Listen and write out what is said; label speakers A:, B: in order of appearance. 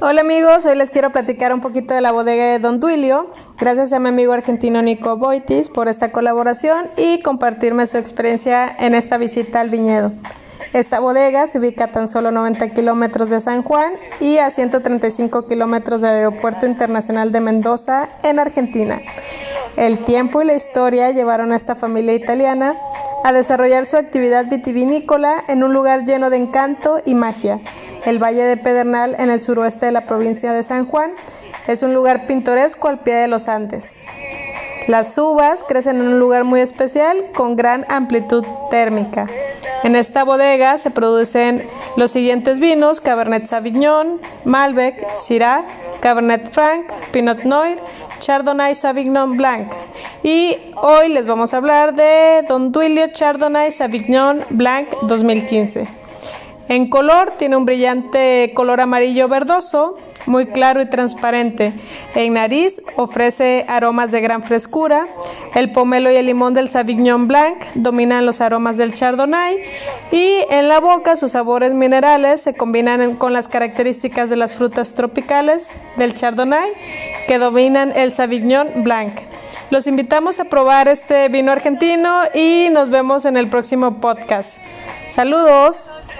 A: Hola amigos, hoy les quiero platicar un poquito de la bodega de Don Duilio. Gracias a mi amigo argentino Nico Boitis por esta colaboración y compartirme su experiencia en esta visita al viñedo. Esta bodega se ubica a tan solo 90 kilómetros de San Juan y a 135 kilómetros del Aeropuerto Internacional de Mendoza, en Argentina. El tiempo y la historia llevaron a esta familia italiana a desarrollar su actividad vitivinícola en un lugar lleno de encanto y magia el Valle de Pedernal en el suroeste de la provincia de San Juan. Es un lugar pintoresco al pie de los Andes. Las uvas crecen en un lugar muy especial con gran amplitud térmica. En esta bodega se producen los siguientes vinos: Cabernet Sauvignon, Malbec, Syrah, Cabernet Franc, Pinot Noir, Chardonnay Sauvignon Blanc. Y hoy les vamos a hablar de Don Duilio Chardonnay Sauvignon Blanc 2015. En color tiene un brillante color amarillo verdoso, muy claro y transparente. En nariz ofrece aromas de gran frescura. El pomelo y el limón del Sauvignon Blanc dominan los aromas del Chardonnay. Y en la boca sus sabores minerales se combinan con las características de las frutas tropicales del Chardonnay que dominan el Sauvignon Blanc. Los invitamos a probar este vino argentino y nos vemos en el próximo podcast. Saludos.